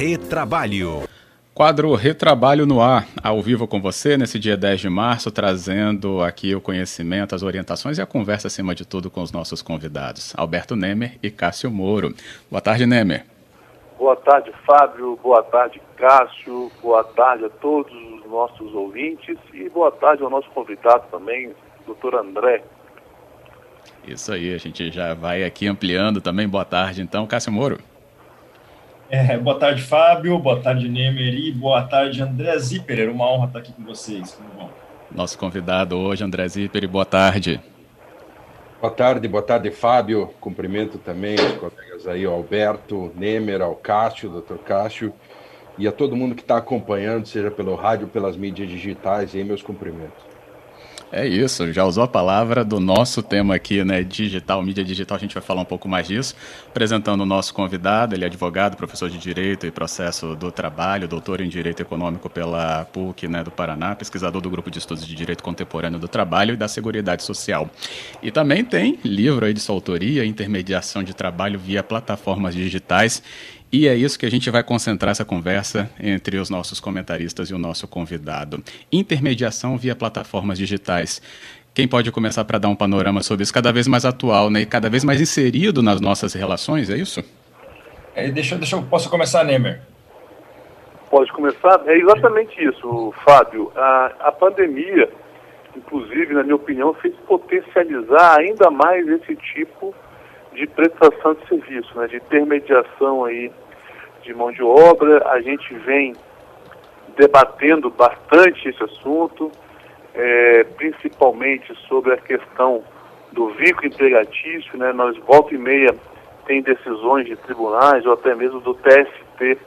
Retrabalho. Quadro Retrabalho no Ar, ao vivo com você nesse dia 10 de março, trazendo aqui o conhecimento, as orientações e a conversa, acima de tudo, com os nossos convidados, Alberto Nemer e Cássio Moro. Boa tarde, Nemer. Boa tarde, Fábio. Boa tarde, Cássio. Boa tarde a todos os nossos ouvintes e boa tarde ao nosso convidado também, doutor André. Isso aí, a gente já vai aqui ampliando também. Boa tarde, então, Cássio Moro. É, boa tarde, Fábio. Boa tarde, Nemer. E boa tarde, André Zipper. Era uma honra estar aqui com vocês. Tudo bom? Nosso convidado hoje, André Zipper. Boa tarde. Boa tarde, boa tarde, Fábio. Cumprimento também os colegas aí, o Alberto, Nemer, ao Cássio, doutor Cássio, e a todo mundo que está acompanhando, seja pelo rádio, pelas mídias digitais, e aí meus cumprimentos. É isso, já usou a palavra do nosso tema aqui, né? Digital, mídia digital, a gente vai falar um pouco mais disso. Apresentando o nosso convidado, ele é advogado, professor de Direito e Processo do Trabalho, doutor em Direito Econômico pela PUC né, do Paraná, pesquisador do Grupo de Estudos de Direito Contemporâneo do Trabalho e da Seguridade Social. E também tem livro aí de sua autoria, Intermediação de Trabalho via Plataformas Digitais e é isso que a gente vai concentrar essa conversa entre os nossos comentaristas e o nosso convidado. Intermediação via plataformas digitais. Quem pode começar para dar um panorama sobre isso cada vez mais atual né, e cada vez mais inserido nas nossas relações, é isso? É, deixa, deixa eu, posso começar, Nemer? Pode começar? É exatamente isso, Fábio. A, a pandemia, inclusive, na minha opinião, fez potencializar ainda mais esse tipo de de prestação de serviço, né, de intermediação aí de mão de obra. A gente vem debatendo bastante esse assunto, é, principalmente sobre a questão do vínculo empregatício, né? Nós volta e meia tem decisões de tribunais ou até mesmo do TST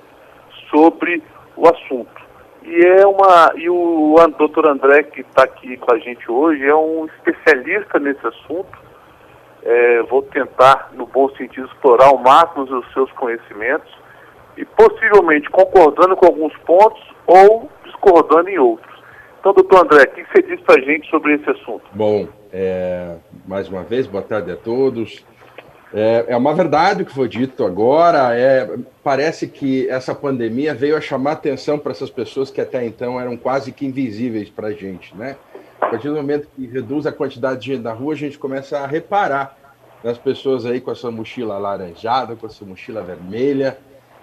sobre o assunto. E é uma e o doutor André que está aqui com a gente hoje é um especialista nesse assunto é, vou tentar, no bom sentido, explorar ao máximo os seus conhecimentos e possivelmente concordando com alguns pontos ou discordando em outros. Então, doutor André, o que você diz para a gente sobre esse assunto? Bom, é, mais uma vez, boa tarde a todos. É, é, uma verdade o que foi dito agora. É, parece que essa pandemia veio a chamar atenção para essas pessoas que até então eram quase que invisíveis para a gente, né? A partir do momento que reduz a quantidade de gente na rua, a gente começa a reparar nas pessoas aí com essa mochila laranjada, com essa mochila vermelha,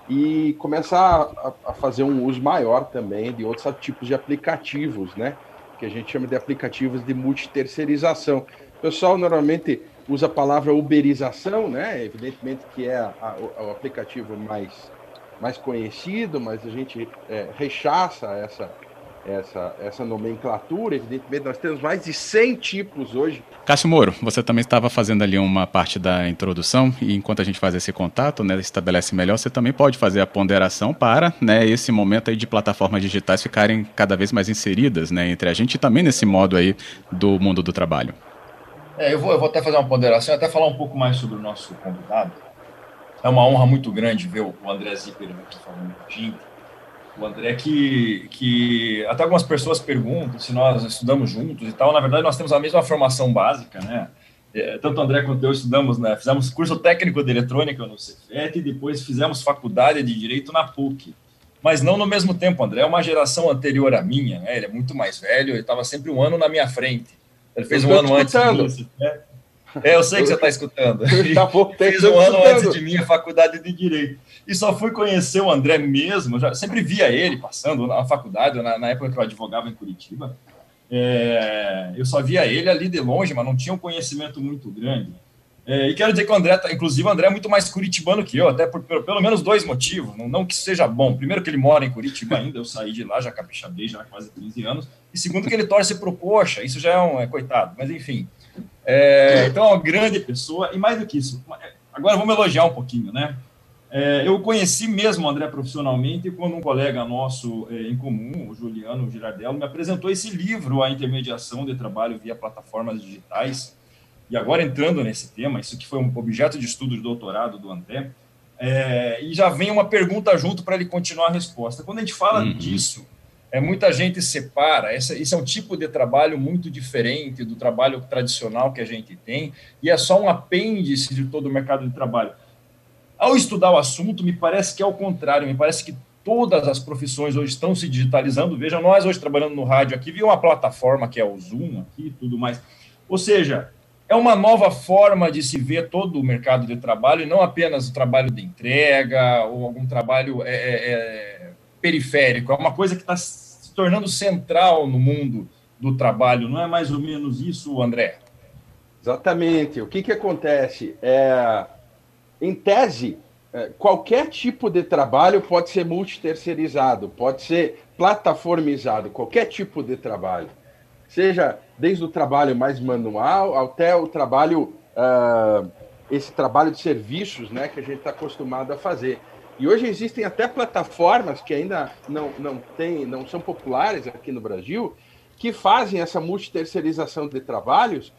e começa a, a, fazer um uso maior também de outros tipos de aplicativos, né? Que a gente chama de aplicativos de multiterceirização. O pessoal normalmente usa a palavra uberização, né? Evidentemente que é a, a, o aplicativo mais, mais conhecido, mas a gente é, rechaça essa, essa, essa nomenclatura. Evidentemente, nós temos mais de 100 tipos hoje. Cássio Moro, você também estava fazendo ali uma parte da introdução, e enquanto a gente faz esse contato, né, estabelece melhor, você também pode fazer a ponderação para né, esse momento aí de plataformas digitais ficarem cada vez mais inseridas né, entre a gente e também nesse modo aí do mundo do trabalho. É, eu, vou, eu vou até fazer uma ponderação, até falar um pouco mais sobre o nosso convidado. É uma honra muito grande ver o André Zipper aqui falando gente o André, que, que até algumas pessoas perguntam se nós estudamos juntos e tal. Na verdade, nós temos a mesma formação básica, né? É, tanto o André quanto eu estudamos, né? Fizemos curso técnico de eletrônica no Cefet e depois fizemos faculdade de direito na PUC. Mas não no mesmo tempo, André é uma geração anterior à minha, né? Ele é muito mais velho, ele estava sempre um ano na minha frente. Ele fez um ano antes de mim. É, eu sei que você está escutando. Ele tá fez um ano antes de mim a faculdade de Direito e só fui conhecer o André mesmo, já sempre via ele passando na faculdade, na, na época que eu advogava em Curitiba. É, eu só via ele ali de longe, mas não tinha um conhecimento muito grande. É, e quero dizer que o André, tá, inclusive, o André é muito mais curitibano que eu, até por, por, pelo menos dois motivos. Não, não, que seja bom. Primeiro, que ele mora em Curitiba ainda, eu saí de lá, já capixabei já há quase 15 anos. E segundo, que ele torce para o Poxa, isso já é um é, coitado, mas enfim. É, então, é uma grande pessoa, e mais do que isso, agora vamos elogiar um pouquinho, né? É, eu conheci mesmo o André profissionalmente quando um colega nosso é, em comum, o Juliano Girardello, me apresentou esse livro, A Intermediação de Trabalho via Plataformas Digitais. E agora entrando nesse tema, isso que foi um objeto de estudo de doutorado do André, é, e já vem uma pergunta junto para ele continuar a resposta. Quando a gente fala uhum. disso, é, muita gente separa, esse é um tipo de trabalho muito diferente do trabalho tradicional que a gente tem, e é só um apêndice de todo o mercado de trabalho Ao estudar o assunto, me parece que é o contrário, me parece que todas as profissões hoje estão se digitalizando. Veja, nós hoje trabalhando no rádio aqui, viu uma plataforma que é o Zoom aqui e tudo mais. Ou seja, é uma nova forma de se ver todo o mercado de trabalho, e não apenas o trabalho de entrega ou algum trabalho é, é, é periférico. É uma coisa que está se tornando central no mundo do trabalho. Não é mais ou menos isso, André? Exatamente. O que, que acontece? É, em tese, é, qualquer tipo de trabalho pode ser multiterceirizado, pode ser plataformizado, qualquer tipo de trabalho. Seja desde o trabalho mais manual até o trabalho, uh, esse trabalho de serviços né, que a gente está acostumado a fazer. E hoje existem até plataformas que ainda não, não, tem, não são populares aqui no Brasil, que fazem essa multiterceirização de trabalhos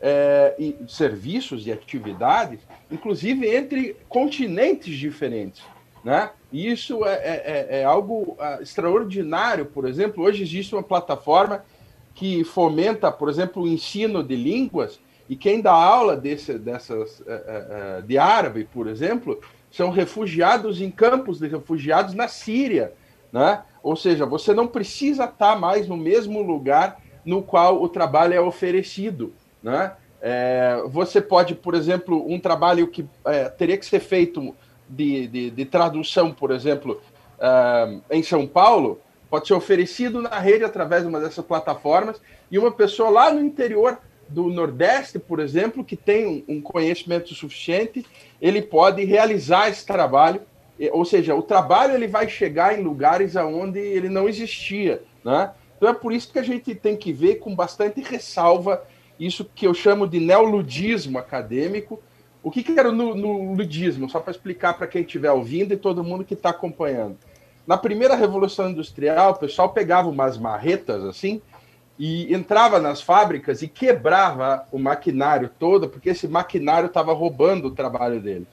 é, e serviços e atividades, inclusive entre continentes diferentes. Né? E isso é, é, é, é algo uh, extraordinário. Por exemplo, hoje existe uma plataforma que fomenta, por exemplo, o ensino de línguas, e quem dá aula desse, dessas, eh, eh, eh, de árabe, por exemplo, são refugiados em campos de refugiados na Síria. Né? Ou seja, você não precisa estar mais no mesmo lugar no qual o trabalho é oferecido. Né? É, você pode, por exemplo, um trabalho que é, teria que ser feito de, de, de tradução, por exemplo, é, em São Paulo, pode ser oferecido na rede através de uma dessas plataformas e uma pessoa lá no interior do Nordeste, por exemplo, que tem um conhecimento suficiente, ele pode realizar esse trabalho, ou seja, o trabalho ele vai chegar em lugares aonde ele não existia, né? Então é por isso que a gente tem que ver com bastante ressalva isso que eu chamo de neoludismo acadêmico. O que, que era o ludismo? Só para explicar para quem estiver ouvindo e todo mundo que está acompanhando. Na primeira Revolução Industrial, o pessoal pegava umas marretas assim e entrava nas fábricas e quebrava o maquinário todo, porque esse maquinário estava roubando o trabalho deles.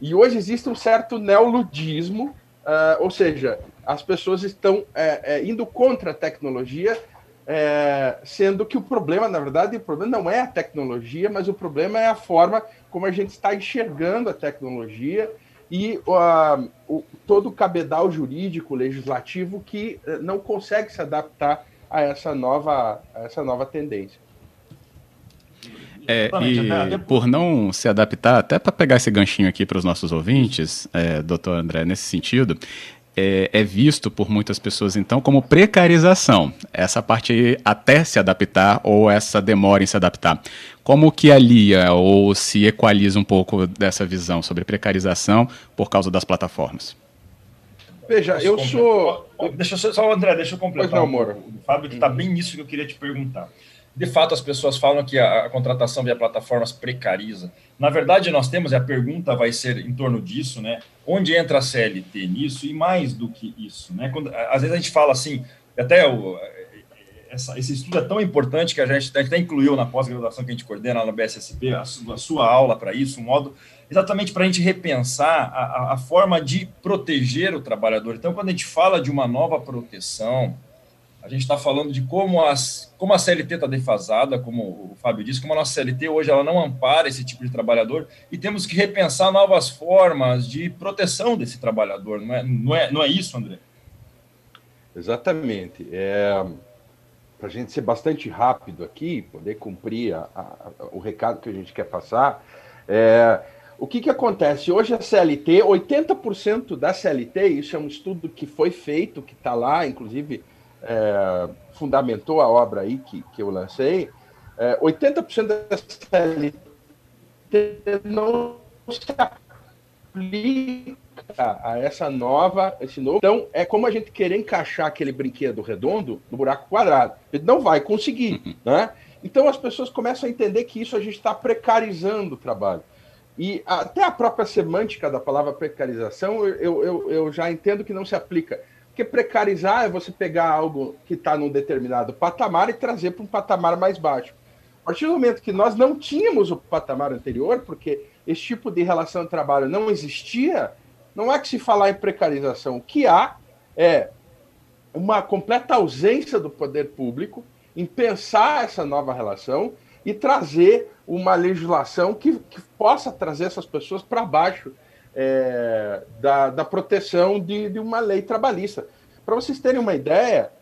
E hoje existe um certo neoludismo, uh, ou seja, as pessoas estão é, é, indo contra a tecnologia, é, sendo que o problema, na verdade, o problema não é a tecnologia, mas o problema é a forma como a gente está enxergando a tecnologia e uh, o, todo o cabedal jurídico, legislativo que uh, não consegue se adaptar a essa nova, a essa nova tendência. É, e por não se adaptar, até para pegar esse ganchinho aqui para os nossos ouvintes, é, doutor André, nesse sentido, é, é, visto por muitas pessoas, então, como precarização. Essa parte aí, até se adaptar ou essa demora em se adaptar. Como que alia ou se equaliza um pouco dessa visão sobre precarização por causa das plataformas? Veja, eu sou. Deixa eu só, André, deixa eu completar. Pois não, amor. O Fábio está bem nisso que eu queria te perguntar. De fato, as pessoas falam que a, a, contratação via plataformas precariza. Na verdade, nós temos, e a pergunta vai ser em torno disso, né? Onde entra a CLT nisso e mais do que isso, né? Quando, às vezes a gente fala assim, até o, essa, esse estudo é tão importante que a gente, até incluiu na pós-graduação que a gente coordena lá na BSSP, a, a sua aula para isso, um modo exatamente para a gente repensar a, a, forma de proteger o trabalhador. Então, quando a gente fala de uma nova proteção, a gente está falando de como, as, como a CLT está defasada, como o Fábio disse, como a nossa CLT hoje ela não ampara esse tipo de trabalhador e temos que repensar novas formas de proteção desse trabalhador. Não é, não é, não é isso, André? Exatamente. É, Para a gente ser bastante rápido aqui, poder cumprir a, a, o recado que a gente quer passar, é, o que, que acontece? Hoje a CLT, 80% da CLT, isso é um estudo que foi feito, que está lá, inclusive é, fundamentou a obra aí que, que eu lancei, é, 80% da CLT não se aplica a essa nova, esse novo. Então, é como a gente querer encaixar aquele brinquedo redondo no buraco quadrado. Ele não vai conseguir, uhum. né? Então, as pessoas começam a entender que isso a gente está precarizando o trabalho. E até a própria semântica da palavra precarização, eu, eu, eu já entendo que não se aplica. Porque precarizar é você pegar algo que está num determinado patamar e trazer para um patamar mais baixo. A partir do momento que nós não tínhamos o patamar anterior, porque esse tipo de relação de trabalho não existia, não é que se falar em precarização. O que há é uma completa ausência do poder público em pensar essa nova relação e trazer uma legislação que, que possa trazer essas pessoas para baixo é, da, da proteção de, de uma lei trabalhista. Para vocês terem uma ideia,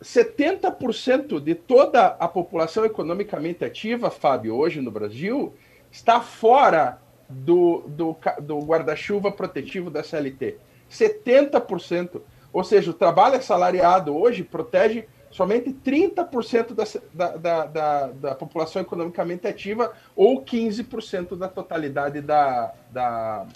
70% de toda a população economicamente ativa, Fábio, hoje no Brasil, está fora do, do, do guarda-chuva protetivo da CLT. 70%. Ou seja, o trabalho assalariado hoje protege somente 30% da, da, da, da, população economicamente ativa ou 15% da totalidade da, da,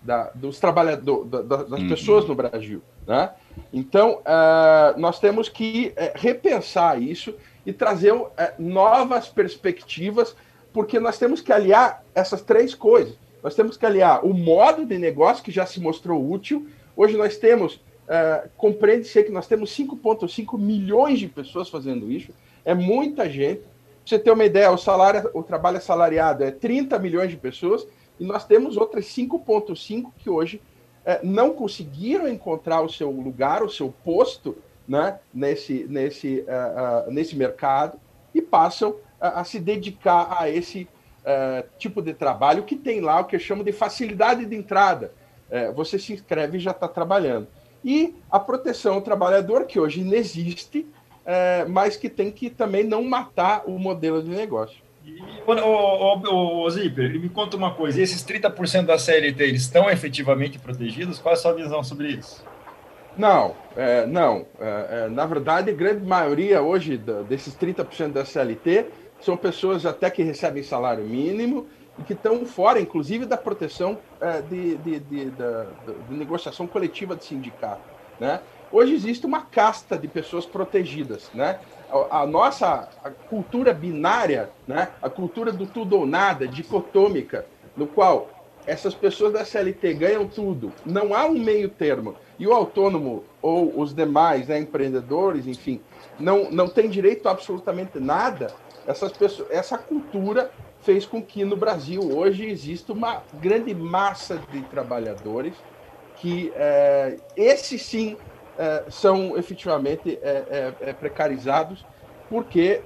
da dos trabalhadores, das uhum. pessoas no Brasil. Né? Então, uh, nós temos que uh, repensar isso e trazer uh, novas perspectivas, porque nós temos que aliar essas três coisas. Nós temos que aliar o modo de negócio, que já se mostrou útil. Hoje nós temos Uh, compreende-se que nós temos 5,5 milhões de pessoas fazendo isso, é muita gente. Pra você ter uma ideia, o salário, o trabalho assalariado é 30 milhões de pessoas e nós temos outras 5,5 que hoje uh, não conseguiram encontrar o seu lugar, o seu posto né, nesse, nesse, uh, nesse mercado e passam a se dedicar a esse tipo de trabalho que tem lá o que eu chamo de facilidade de entrada. você se inscreve e já está trabalhando e a proteção ao trabalhador, que hoje não existe, é, mas que tem que também não matar o modelo de negócio. O, Zipper, me conta uma coisa: esses 30% da CLT eles estão efetivamente protegidos? Qual é a sua visão sobre isso? Não, é, não. É, é na verdade, a grande maioria hoje desses 30% da CLT são pessoas até que recebem salário mínimo e que estão fora, inclusive, da proteção é, de, de, de, da, de, negociação coletiva de sindicato. Né? Hoje existe uma casta de pessoas protegidas. Né? A, a nossa a cultura binária, né? a cultura do tudo ou nada, dicotômica, no qual essas pessoas da CLT ganham tudo, não há um meio termo, e o autônomo ou os demais né, empreendedores, enfim, não, não tem direito a absolutamente nada, essas pessoas, essa cultura fez com que no Brasil hoje exista uma grande massa de trabalhadores que é, esses sim é, são efetivamente é, precarizados porque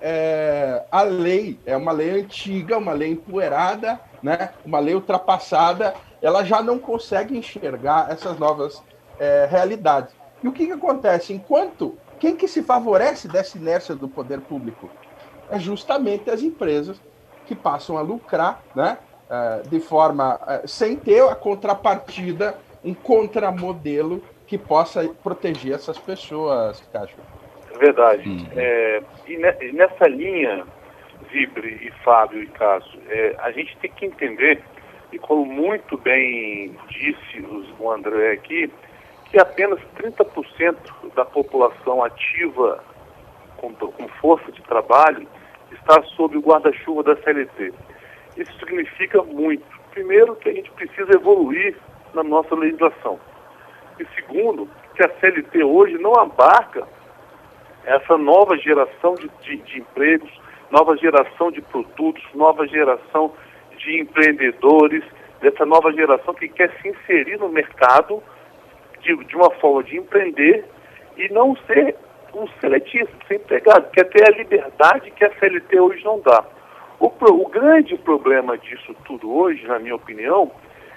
a lei é uma lei antiga, uma lei empoeirada, né, uma lei ultrapassada, ela já não consegue enxergar essas novas realidades. E o que, que acontece? Enquanto quem que se favorece dessa inércia do poder público? É justamente as empresas que passam a lucrar, né? Uh, de forma uh, sem ter a contrapartida, um contramodelo que possa proteger essas pessoas, Cássio. É verdade. Hum. É, e, ne, nessa linha, Vibre e Fábio e Cássio, é, a gente tem que entender, e como muito bem disse o André aqui, que apenas 30% da população ativa com, com força de trabalho está sob o guarda-chuva da CLT. Isso significa muito. Primeiro, que a gente precisa evoluir na nossa legislação. E segundo, que a CLT hoje não abarca essa nova geração de, de, de empregos, nova geração de produtos, nova geração de empreendedores, dessa nova geração que quer se inserir no mercado de, de uma forma de empreender e não ser um seletista, ser empregado, quer ter a liberdade que a CLT hoje não dá. O, o grande problema disso tudo hoje, na minha opinião,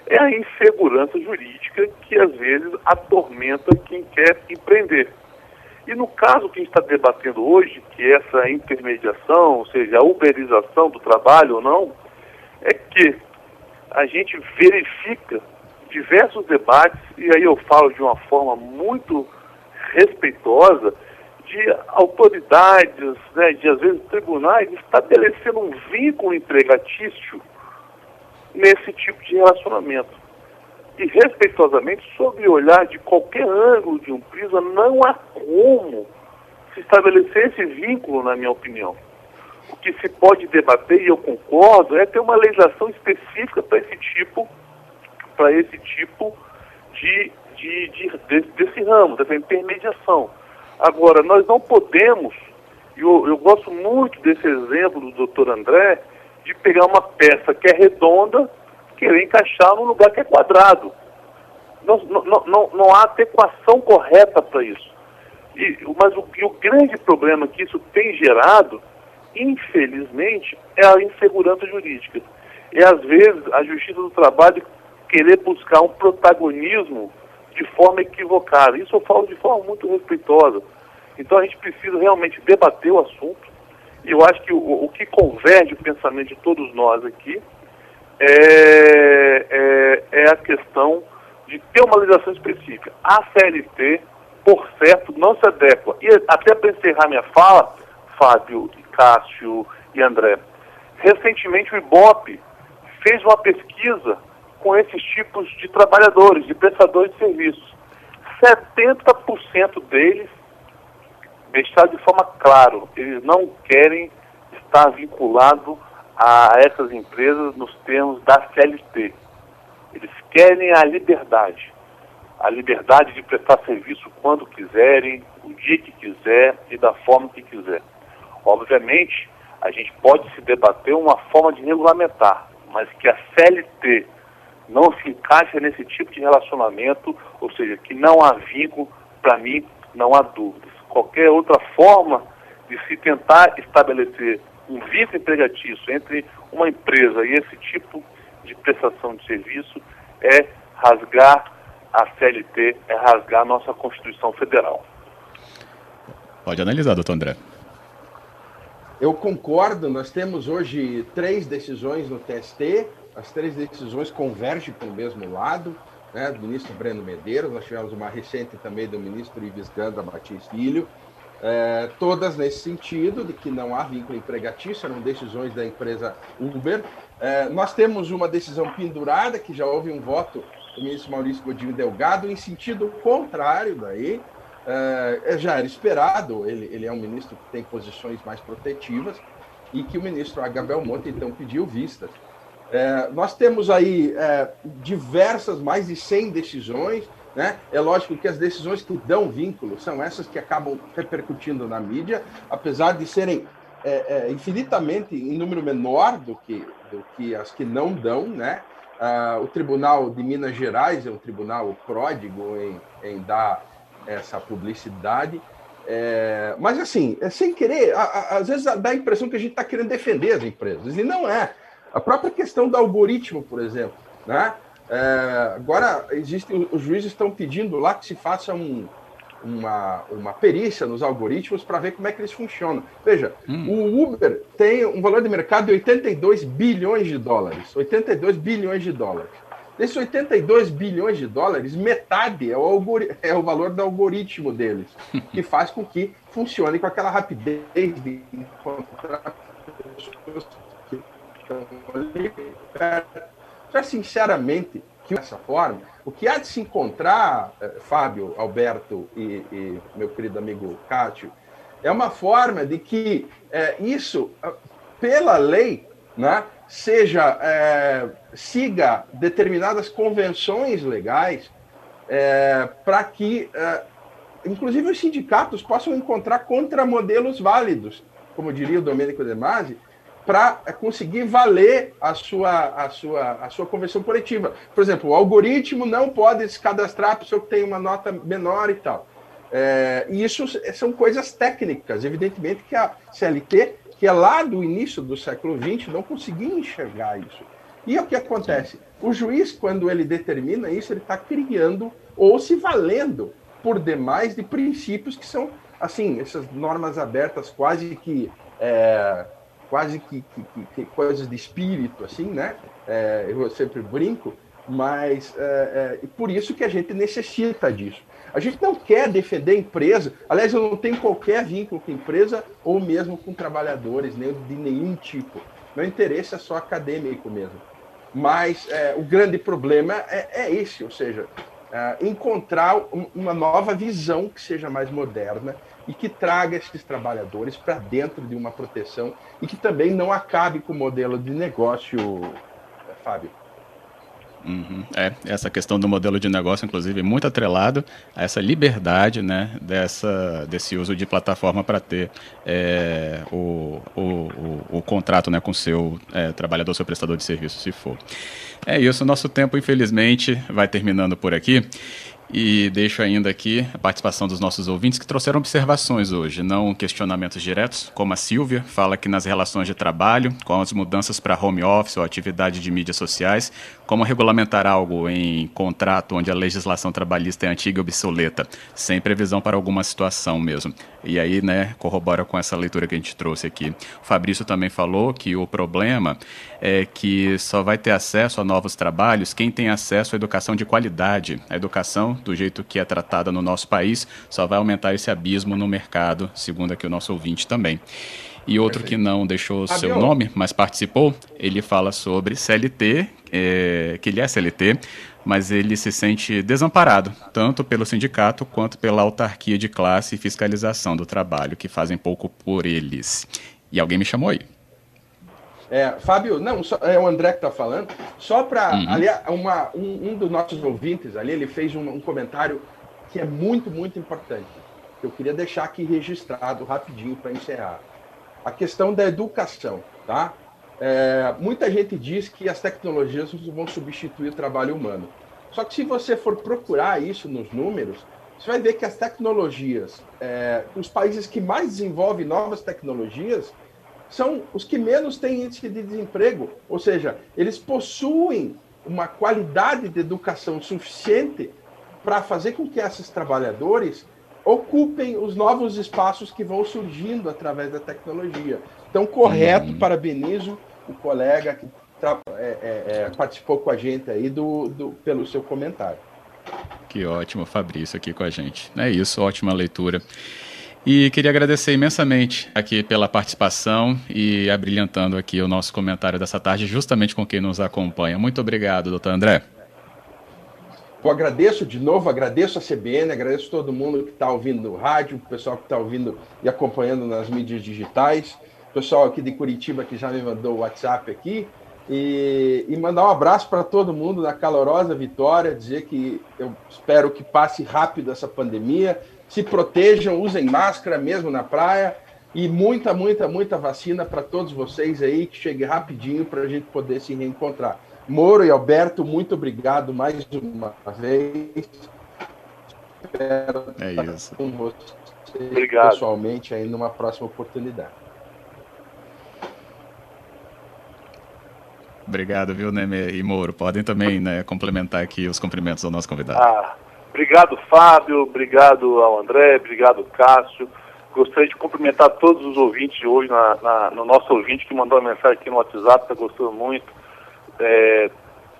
é a insegurança jurídica que às vezes atormenta quem quer empreender. E no caso que a gente está debatendo hoje, que é essa intermediação, ou seja, a uberização do trabalho ou não, é que a gente verifica diversos debates, e aí eu falo de uma forma muito respeitosa, de autoridades, né, de às vezes tribunais, estabelecendo um vínculo empregatício nesse tipo de relacionamento. E respeitosamente, sob o olhar de qualquer ângulo de um PRISA, não há como se estabelecer esse vínculo, na minha opinião. O que se pode debater, e eu concordo, é ter uma legislação específica para esse tipo, para esse tipo de, de, de, de, desse ramo, dessa intermediação. Agora, nós não podemos, e eu, eu gosto muito desse exemplo do doutor André, de pegar uma peça que é redonda, querer encaixar num lugar que é quadrado. Não, não, não, não há adequação correta para isso. E, mas o, o grande problema que isso tem gerado, infelizmente, é a insegurança jurídica. E às vezes a Justiça do Trabalho querer buscar um protagonismo de forma equivocada. Isso eu falo de forma muito respeitosa. Então a gente precisa realmente debater o assunto. E eu acho que o, o que converge o pensamento de todos nós aqui é, é, é a questão de ter uma legislação específica. A CLT, por certo, não se adequa. E até para encerrar minha fala, Fábio, Cássio e André, recentemente o IBOP fez uma pesquisa com esses tipos de trabalhadores, de prestadores de serviços. 70% deles deixaram de forma claro, eles não querem estar vinculados a essas empresas nos termos da CLT. Eles querem a liberdade. A liberdade de prestar serviço quando quiserem, o dia que quiser e da forma que quiser. Obviamente, a gente pode se debater uma forma de regulamentar, mas que a CLT não se encaixa nesse tipo de relacionamento, ou seja, que não há vínculo, para mim, não há dúvidas. Qualquer outra forma de se tentar estabelecer um vínculo empregatício entre uma empresa e esse tipo de prestação de serviço é rasgar a CLT, é rasgar a nossa Constituição Federal. Pode analisar, doutor André. Eu concordo, nós temos hoje três decisões no TST, as três decisões convergem para o mesmo lado, né, do ministro Breno Medeiros, nós tivemos uma recente também do ministro Ives Ganda Martins Filho, é, todas nesse sentido, de que não há vínculo empregatício, eram decisões da empresa Uber. É, nós temos uma decisão pendurada, que já houve um voto do ministro Maurício Godinho Delgado, em sentido contrário daí, é, já era esperado, ele, ele é um ministro que tem posições mais protetivas, e que o ministro H. Belmonte, então, pediu vistas. É, nós temos aí é, diversas, mais de 100 decisões, né? É lógico que as decisões que dão vínculo são essas que acabam repercutindo na mídia, apesar de serem é, é, infinitamente em número menor do que, do que as que não dão. Né? Ah, o Tribunal de Minas Gerais é um tribunal pródigo em, em dar essa publicidade. É, mas, assim, é sem querer, a, a, às vezes dá a impressão que a gente está querendo defender as empresas, e não é. A própria questão do algoritmo, por exemplo. Né? É, agora, existe, os juízes estão pedindo lá que se faça um, uma, uma perícia nos algoritmos para ver como é que eles funcionam. Veja, hum. o Uber tem um valor de mercado de 82 bilhões de dólares. 82 bilhões de dólares. Desses 82 bilhões de dólares, metade é o, é o valor do algoritmo deles, que faz com que funcione com aquela rapidez de encontrar pessoas que já sinceramente que dessa forma, o que há de se encontrar, eh, Fábio, Alberto e, e meu querido amigo Cátio, é uma forma de que é, isso, ah, pela lei, né, seja é, siga determinadas convenções legais é, para que, inclusive, os sindicatos possam encontrar contramodelos válidos, como diria o Domênico De Masi, para conseguir valer a sua, a, sua, a sua convenção coletiva. Por exemplo, o algoritmo não pode se cadastrar a pessoa que tem uma nota menor e tal. É, e isso são coisas técnicas, evidentemente que a CLT, que é lá do início do século XX, não conseguia enxergar isso. E o que acontece? O juiz, quando ele determina isso, ele está criando ou se valendo por demais de princípios que são, assim, essas normas abertas quase que é, quase que, que, que, coisas de espírito, assim, né? É, eu sempre brinco, mas é, é, por isso que a gente necessita disso. A gente não quer defender a empresa, aliás, eu não tenho qualquer vínculo com empresa ou mesmo com trabalhadores, nem de nenhum tipo. Meu interesse é só acadêmico mesmo. Mas é, o grande problema é, é esse, ou seja, é, encontrar uma nova visão que seja mais moderna e que traga esses trabalhadores para dentro de uma proteção e que também não acabe com o modelo de negócio, Fábio. Uhum. É, essa questão do modelo de negócio, inclusive, muito atrelado a essa liberdade né, dessa, desse uso de plataforma para ter é, o, o, o, o, contrato né, com o seu é, trabalhador, seu prestador de serviço, se for. É isso, nosso tempo, infelizmente, vai terminando por aqui. E deixo ainda aqui a participação dos nossos ouvintes que trouxeram observações hoje, não questionamentos diretos, como a Silvia fala que nas relações de trabalho, com as mudanças para home office ou atividade de mídias sociais, como regulamentar algo em contrato onde a legislação trabalhista é antiga e obsoleta, sem previsão para alguma situação mesmo. E aí, né, corrobora com essa leitura que a gente trouxe aqui. O Fabrício também falou que o problema é que só vai ter acesso a novos trabalhos quem tem acesso à educação de qualidade. A educação, do jeito que é tratada no nosso país, só vai aumentar esse abismo no mercado, segundo aqui o nosso ouvinte também. E outro Perfeito. que não deixou seu nome, mas participou, ele fala sobre CLT, é, que ele é CLT, mas ele se sente desamparado, tanto pelo sindicato quanto pela autarquia de classe e fiscalização do trabalho, que fazem pouco por eles. E alguém me chamou aí. É, Fábio, não, só, é o André que está falando. Só para. Uhum. Ali, uma, um, um, dos nossos ouvintes ali, ele fez um, um comentário que é muito, muito importante. Que eu queria deixar aqui registrado rapidinho para encerrar. A questão da educação, tá? É, muita gente diz que as tecnologias vão substituir o trabalho humano. Só que se você for procurar isso nos números, você vai ver que as tecnologias, é, os países que mais desenvolvem novas tecnologias, são os que menos têm índice de desemprego. Ou seja, eles possuem uma qualidade de educação suficiente para fazer com que esses trabalhadores ocupem os novos espaços que vão surgindo através da tecnologia. Então, correto, uhum. parabenizo o colega que é, é, é, participou com a gente aí do, do, pelo seu comentário. Que ótimo, Fabrício, aqui com a gente. É isso, ótima leitura. E queria agradecer imensamente aqui pela participação e abrilhantando aqui o nosso comentário dessa tarde, justamente com quem nos acompanha. Muito obrigado, doutor André. Eu agradeço de novo, agradeço a CBN, agradeço todo mundo que está ouvindo no rádio, o pessoal que está ouvindo e acompanhando nas mídias digitais, o pessoal aqui de Curitiba que já me mandou o WhatsApp aqui, e, e mandar um abraço para todo mundo na calorosa vitória, dizer que eu espero que passe rápido essa pandemia, se protejam, usem máscara mesmo na praia, e muita, muita, muita vacina para todos vocês aí, que chegue rapidinho para a gente poder se reencontrar. Moro e Alberto, muito obrigado mais uma vez. Espero é isso. com vocês obrigado. pessoalmente aí numa próxima oportunidade. Obrigado, viu, Neme e Moro. Podem também né, complementar aqui os cumprimentos ao nosso convidado. Ah, obrigado, Fábio. Obrigado ao André. Obrigado, Cássio. Gostaria de cumprimentar todos os ouvintes de hoje, na, na, no nosso ouvinte que mandou uma mensagem aqui no WhatsApp, está gostando muito é,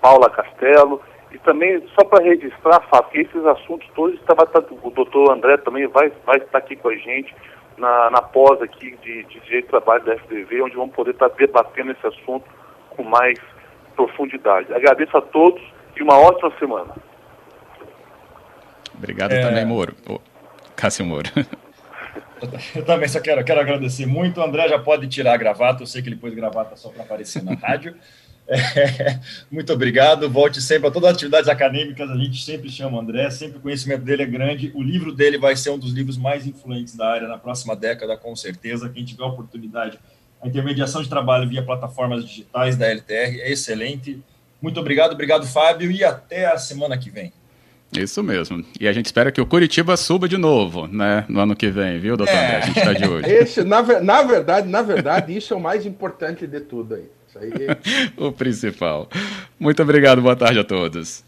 Paula Castelo, e também, só para registrar, Fábio, que esses assuntos todos, tava, tá, o doutor André também vai, vai estar aqui com a gente na, na pós aqui de, de Direito de Trabalho da FDV, onde vamos poder estar tá debatendo esse assunto com mais profundidade. Agradeço a todos e uma ótima semana. Obrigado é... também, Moro. Oh, Cássio Moro. Eu também só quero, quero agradecer muito. O André já pode tirar a gravata, eu sei que ele pôs gravata só para aparecer na rádio. É, muito obrigado. Volte sempre a todas as atividades acadêmicas. A gente sempre chama o André, sempre o conhecimento dele é grande. O livro dele vai ser um dos livros mais influentes da área na próxima década, com certeza. Quem tiver a oportunidade, a intermediação de trabalho via plataformas digitais da LTR é excelente. Muito obrigado, obrigado, Fábio, e até a semana que vem. Isso mesmo. E a gente espera que o Curitiba suba de novo, né, no ano que vem, viu, doutor é. André? A gente está de hoje. Esse, na, na verdade, na verdade, isso é o mais importante de tudo aí. Isso aí. o principal. Muito obrigado, boa tarde a todos.